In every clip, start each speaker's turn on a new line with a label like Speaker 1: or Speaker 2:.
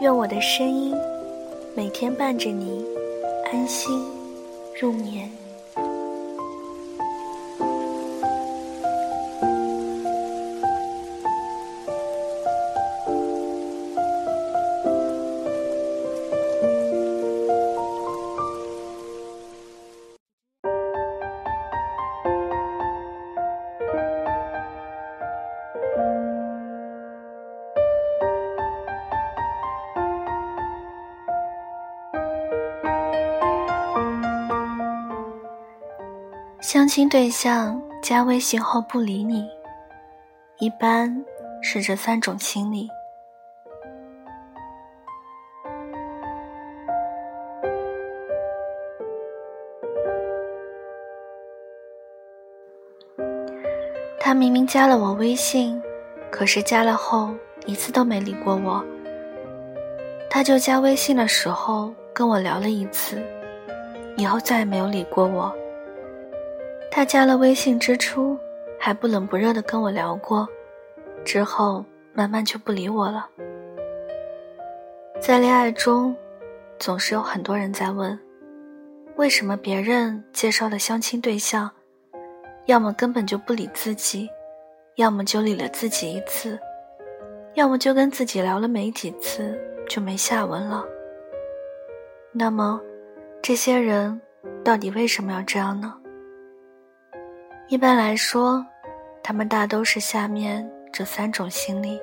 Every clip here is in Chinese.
Speaker 1: 愿我的声音每天伴着你安心入眠。相亲对象加微信后不理你，一般是这三种心理：他明明加了我微信，可是加了后一次都没理过我。他就加微信的时候跟我聊了一次，以后再也没有理过我。他加了微信之初，还不冷不热的跟我聊过，之后慢慢就不理我了。在恋爱中，总是有很多人在问，为什么别人介绍的相亲对象，要么根本就不理自己，要么就理了自己一次，要么就跟自己聊了没几次就没下文了。那么，这些人到底为什么要这样呢？一般来说，他们大都是下面这三种心理：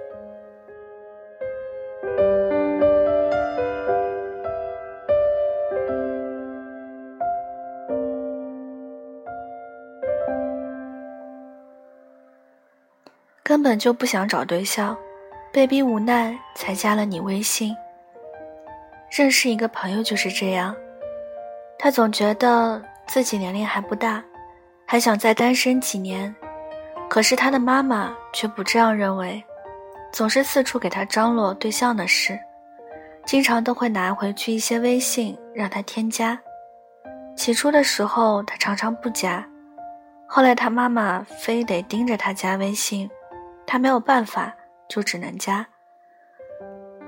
Speaker 1: 根本就不想找对象，被逼无奈才加了你微信。认识一个朋友就是这样，他总觉得自己年龄还不大。还想再单身几年，可是他的妈妈却不这样认为，总是四处给他张罗对象的事，经常都会拿回去一些微信让他添加。起初的时候他常常不加，后来他妈妈非得盯着他加微信，他没有办法就只能加。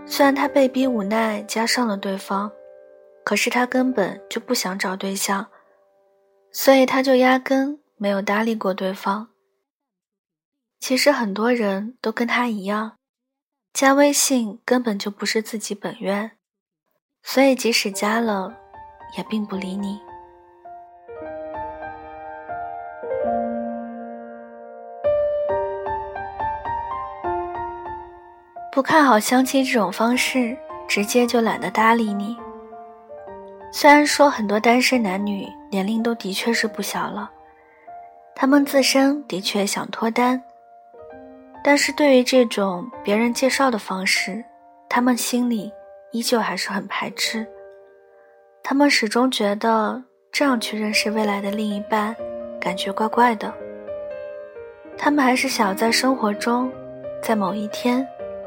Speaker 1: 虽然他被逼无奈加上了对方，可是他根本就不想找对象。所以他就压根没有搭理过对方。其实很多人都跟他一样，加微信根本就不是自己本愿，所以即使加了，也并不理你。不看好相亲这种方式，直接就懒得搭理你。虽然说很多单身男女年龄都的确是不小了，他们自身的确想脱单，但是对于这种别人介绍的方式，他们心里依旧还是很排斥。他们始终觉得这样去认识未来的另一半，感觉怪怪的。他们还是想在生活中，在某一天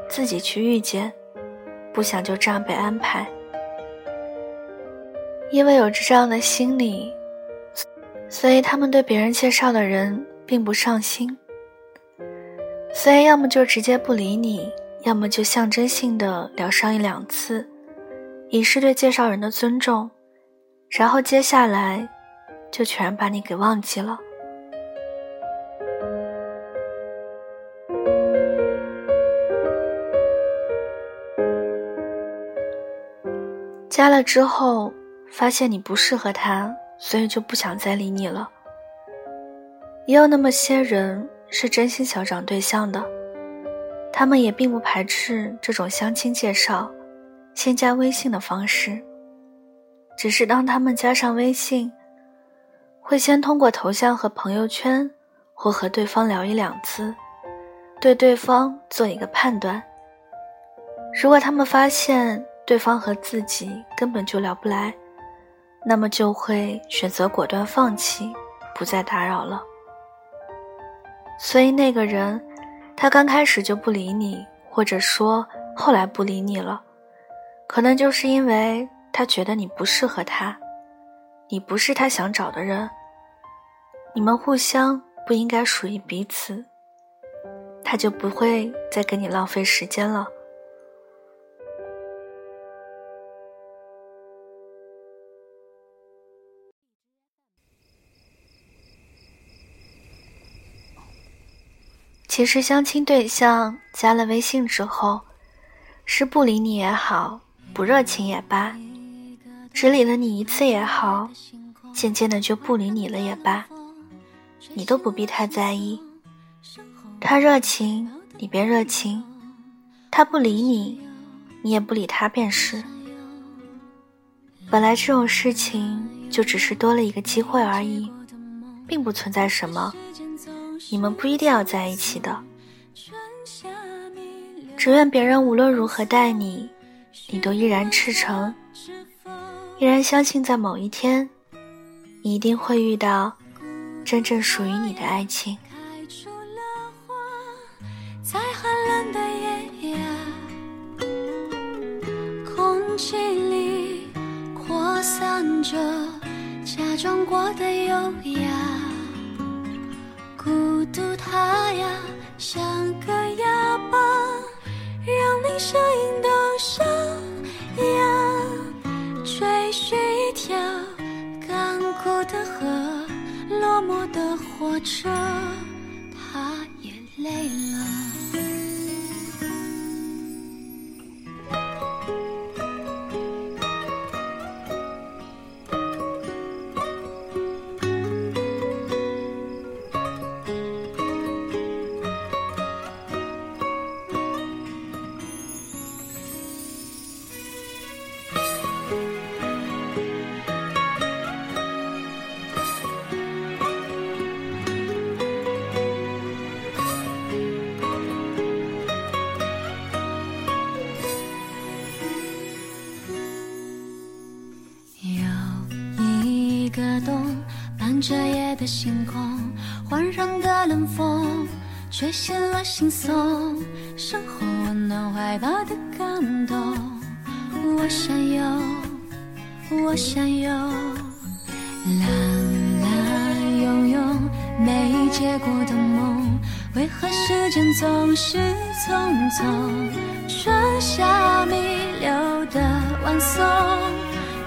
Speaker 1: 自己去遇见，不想就这样被安排。因为有着这样的心理，所以他们对别人介绍的人并不上心。所以要么就直接不理你，要么就象征性的聊上一两次，以示对介绍人的尊重，然后接下来就全把你给忘记了。加了之后。发现你不适合他，所以就不想再理你了。也有那么些人是真心想找对象的，他们也并不排斥这种相亲介绍、先加微信的方式。只是当他们加上微信，会先通过头像和朋友圈，或和对方聊一两次，对对方做一个判断。
Speaker 2: 如果他们发现对方和自己根本就聊不来，那么就会选择果断放弃，不再打扰了。所以那个人，他刚开始就不理你，或者说后来不理你了，可能就是因为他觉得你不适合他，你不是他想找的人，你们互相不应该属于彼此，他就不会再跟你浪费时间了。其实相亲对象加了微信之后，是不理你也好，不热情也罢，只理了你一次也好，渐渐的就不理你了也罢，你都不必太在意。他热情，你别热情；他不理你，你也不理他便是。本来这种事情就只是多了一个机会而已，并不存在什么。你们不一定要在一起的，只愿别人无论如何待你，你都依然赤诚，依然相信在某一天，你一定会遇到真正属于你的爱情。在寒冷的夜空气里扩散着假装过的优雅。孤独，它呀像个哑巴，让你声音都沙哑。追寻一条干枯的河，落寞的火车，它也累了。的冬伴着夜的星空，环绕的冷风，吹醒了心松，身后温暖怀抱的感动。我想有，我想有，啦啦拥有没结果的梦，为何时间总是匆匆？春夏弥留的晚松，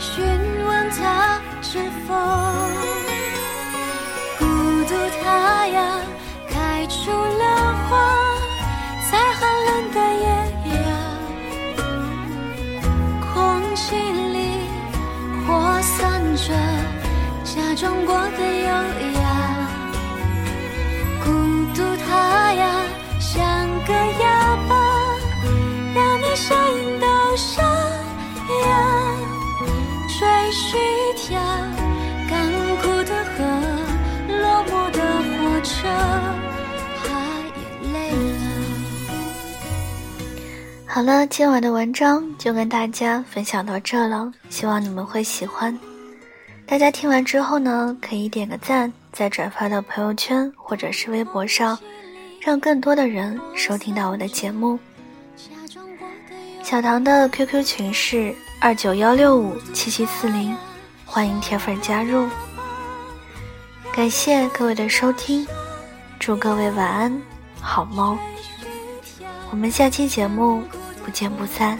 Speaker 2: 询问他是否。好了，今晚的文章就跟大家分享到这了，希望你们会喜欢。大家听完之后呢，可以点个赞，再转发到朋友圈或者是微博上，让更多的人收听到我的节目。小唐的 QQ 群是二九幺六五七七四零，欢迎铁粉加入。感谢各位的收听，祝各位晚安，好梦。我们下期节目。不见不散。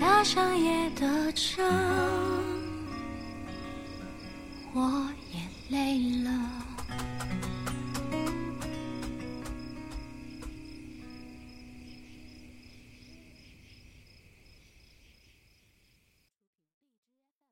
Speaker 2: 搭上夜的车，我也累了。